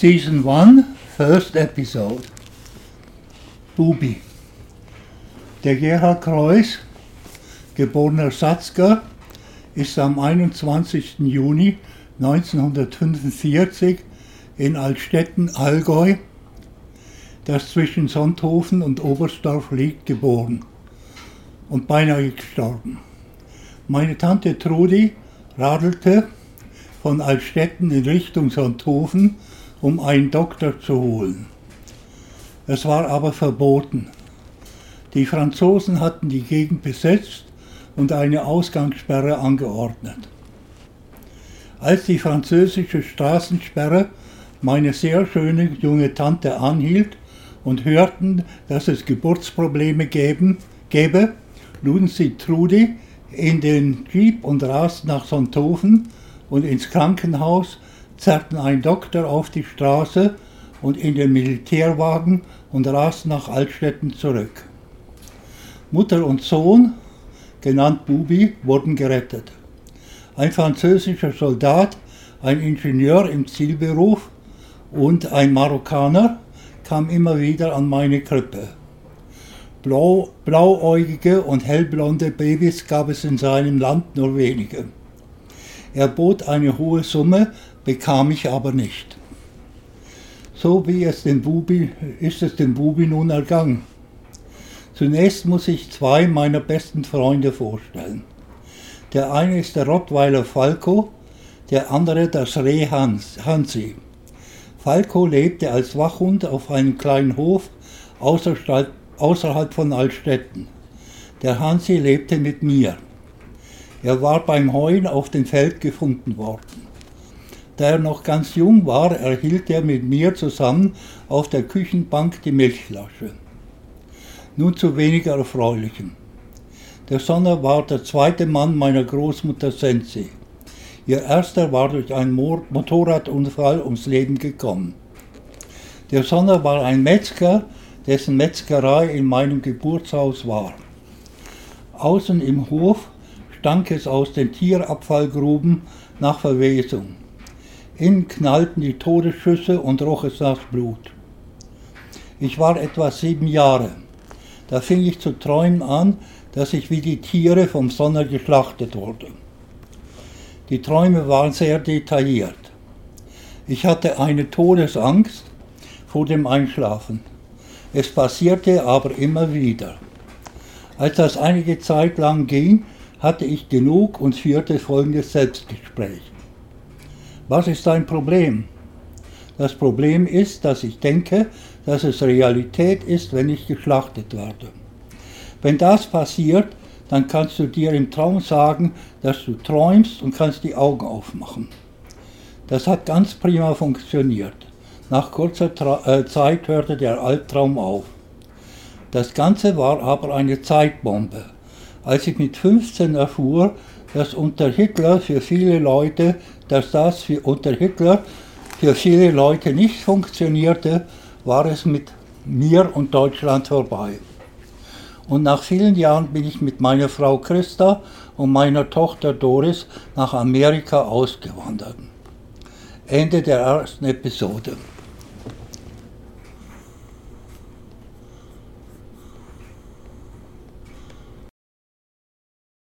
Season 1, First Episode. Bubi. Der Gerhard Kreuz, geborener Satzker, ist am 21. Juni 1945 in Altstetten, Allgäu, das zwischen Sonthofen und Oberstdorf liegt, geboren und beinahe gestorben. Meine Tante Trudi radelte von Altstetten in Richtung Sonthofen, um einen Doktor zu holen. Es war aber verboten. Die Franzosen hatten die Gegend besetzt und eine Ausgangssperre angeordnet. Als die französische Straßensperre meine sehr schöne junge Tante anhielt und hörten, dass es Geburtsprobleme geben, gäbe, luden sie Trudi in den Jeep und rasten nach Sonthofen und ins Krankenhaus, zerrten einen Doktor auf die Straße und in den Militärwagen und rasten nach Altstetten zurück. Mutter und Sohn, genannt Bubi, wurden gerettet. Ein französischer Soldat, ein Ingenieur im Zielberuf und ein Marokkaner kam immer wieder an meine Krippe. Blau, blauäugige und hellblonde Babys gab es in seinem Land nur wenige. Er bot eine hohe Summe, bekam ich aber nicht. So wie es dem Bubi, ist es dem Bubi nun ergangen. Zunächst muss ich zwei meiner besten Freunde vorstellen. Der eine ist der Rottweiler Falco, der andere das Reh Hans, Hansi. Falco lebte als Wachhund auf einem kleinen Hof außerhalb von Altstetten. Der Hansi lebte mit mir. Er war beim Heuen auf dem Feld gefunden worden. Da er noch ganz jung war, erhielt er mit mir zusammen auf der Küchenbank die Milchflasche. Nun zu weniger Erfreulichem. Der Sonner war der zweite Mann meiner Großmutter Sensi. Ihr erster war durch einen Motorradunfall ums Leben gekommen. Der Sonner war ein Metzger, dessen Metzgerei in meinem Geburtshaus war. Außen im Hof stank es aus den Tierabfallgruben nach Verwesung. Innen knallten die Todesschüsse und roch es nach Blut. Ich war etwa sieben Jahre. Da fing ich zu träumen an, dass ich wie die Tiere vom Sonner geschlachtet wurde. Die Träume waren sehr detailliert. Ich hatte eine Todesangst vor dem Einschlafen. Es passierte aber immer wieder. Als das einige Zeit lang ging, hatte ich genug und führte folgendes Selbstgespräch. Was ist dein Problem? Das Problem ist, dass ich denke, dass es Realität ist, wenn ich geschlachtet werde. Wenn das passiert, dann kannst du dir im Traum sagen, dass du träumst und kannst die Augen aufmachen. Das hat ganz prima funktioniert. Nach kurzer Tra äh, Zeit hörte der Albtraum auf. Das Ganze war aber eine Zeitbombe. Als ich mit 15 erfuhr, dass unter Hitler für viele Leute, dass das für unter Hitler für viele Leute nicht funktionierte, war es mit mir und Deutschland vorbei. Und nach vielen Jahren bin ich mit meiner Frau Christa und meiner Tochter Doris nach Amerika ausgewandert. Ende der ersten Episode.